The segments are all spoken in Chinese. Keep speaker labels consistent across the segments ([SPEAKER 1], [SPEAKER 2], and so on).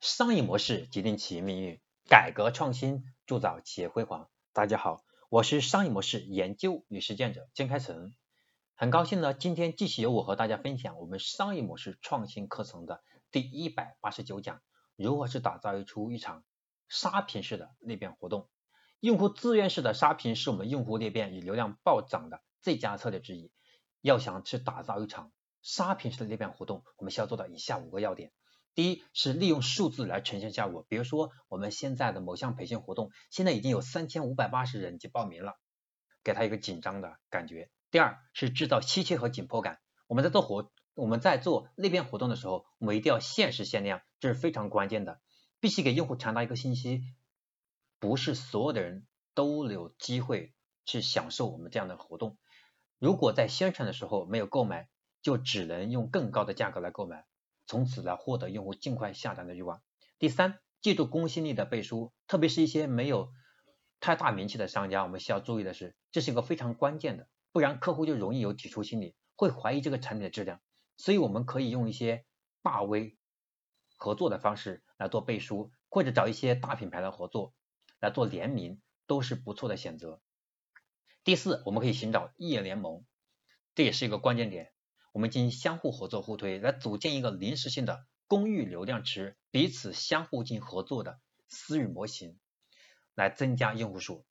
[SPEAKER 1] 商业模式决定企业命运，改革创新铸造企业辉煌。大家好，我是商业模式研究与实践者江开成，很高兴呢，今天继续由我和大家分享我们商业模式创新课程的第一百八十九讲，如何去打造一出一场杀屏式的裂变活动。用户自愿式的杀屏是我们用户裂变与流量暴涨的最佳策略之一。要想去打造一场杀屏式的裂变活动，我们需要做到以下五个要点。第一是利用数字来呈现效果，比如说我们现在的某项培训活动，现在已经有三千五百八十人去报名了，给他一个紧张的感觉。第二是制造稀缺和紧迫感，我们在做活我们在做裂变活动的时候，我们一定要限时限量，这是非常关键的，必须给用户传达一个信息，不是所有的人都有机会去享受我们这样的活动。如果在宣传的时候没有购买，就只能用更高的价格来购买。从此来获得用户尽快下单的欲望。第三，记住公信力的背书，特别是一些没有太大名气的商家，我们需要注意的是，这是一个非常关键的，不然客户就容易有抵触心理，会怀疑这个产品的质量。所以我们可以用一些大 V 合作的方式来做背书，或者找一些大品牌的合作来做联名，都是不错的选择。第四，我们可以寻找异业联盟，这也是一个关键点。我们进行相互合作互推，来组建一个临时性的公域流量池，彼此相互进行合作的私域模型，来增加用户数。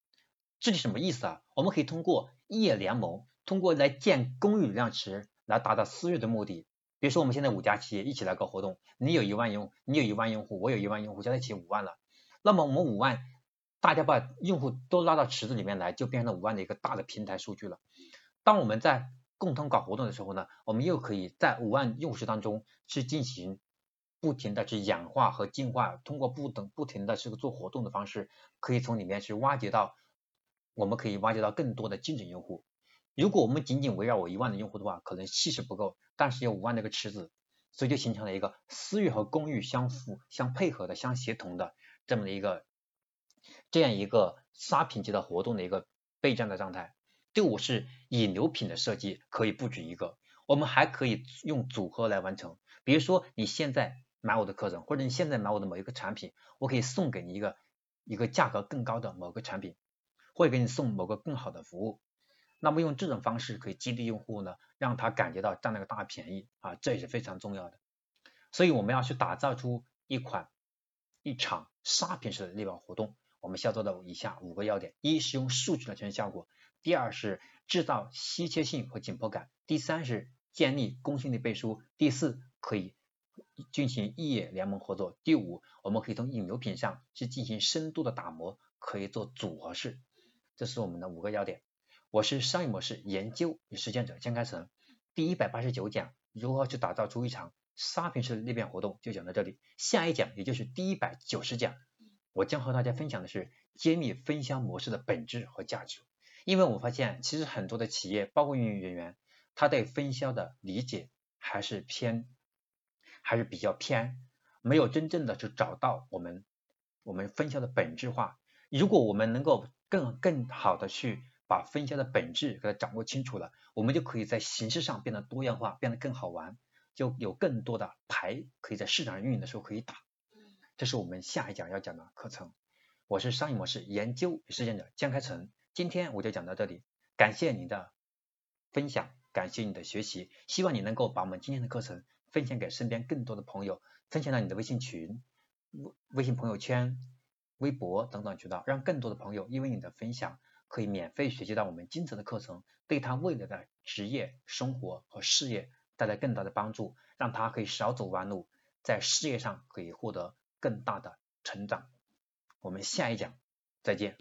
[SPEAKER 1] 这是什么意思啊？我们可以通过业联盟，通过来建公域流量池，来达到私域的目的。比如说，我们现在五家企业一起来搞活动，你有一万用，你有一万用户，我有一万用户，加在一起五万了。那么我们五万，大家把用户都拉到池子里面来，就变成了五万的一个大的平台数据了。当我们在共同搞活动的时候呢，我们又可以在五万用户当中去进行不停的去氧化和进化，通过不等不停的这个做活动的方式，可以从里面去挖掘到，我们可以挖掘到更多的精准用户。如果我们仅仅围绕我一万的用户的话，可能气势不够，但是有五万的一个池子，所以就形成了一个私域和公域相互相配合的、相协同的这么的一个这样一个杀屏级的活动的一个备战的状态。第五是引流品的设计，可以不止一个，我们还可以用组合来完成。比如说你现在买我的课程，或者你现在买我的某一个产品，我可以送给你一个一个价格更高的某个产品，或者给你送某个更好的服务。那么用这种方式可以激励用户呢，让他感觉到占了个大便宜啊，这也是非常重要的。所以我们要去打造出一款一场杀屏式的裂变活动，我们需要做到以下五个要点：一是用数据来呈现效果。第二是制造稀缺性和紧迫感，第三是建立公信力背书，第四可以进行异业联盟合作，第五我们可以从引流品上去进行深度的打磨，可以做组合式，这是我们的五个要点。我是商业模式研究与实践者江开成，第一百八十九讲如何去打造出一场沙坪式裂变活动就讲到这里，下一讲也就是第一百九十讲，我将和大家分享的是揭秘分销模式的本质和价值。因为我发现，其实很多的企业，包括运营人员，他对分销的理解还是偏，还是比较偏，没有真正的去找到我们我们分销的本质化。如果我们能够更更好的去把分销的本质给它掌握清楚了，我们就可以在形式上变得多样化，变得更好玩，就有更多的牌可以在市场上运营的时候可以打。这是我们下一讲要讲的课程。我是商业模式研究与实践者江开成。今天我就讲到这里，感谢您的分享，感谢你的学习，希望你能够把我们今天的课程分享给身边更多的朋友，分享到你的微信群、微微信朋友圈、微博等等渠道，让更多的朋友因为你的分享，可以免费学习到我们精彩的课程，对他未来的职业、生活和事业带来更大的帮助，让他可以少走弯路，在事业上可以获得更大的成长。我们下一讲再见。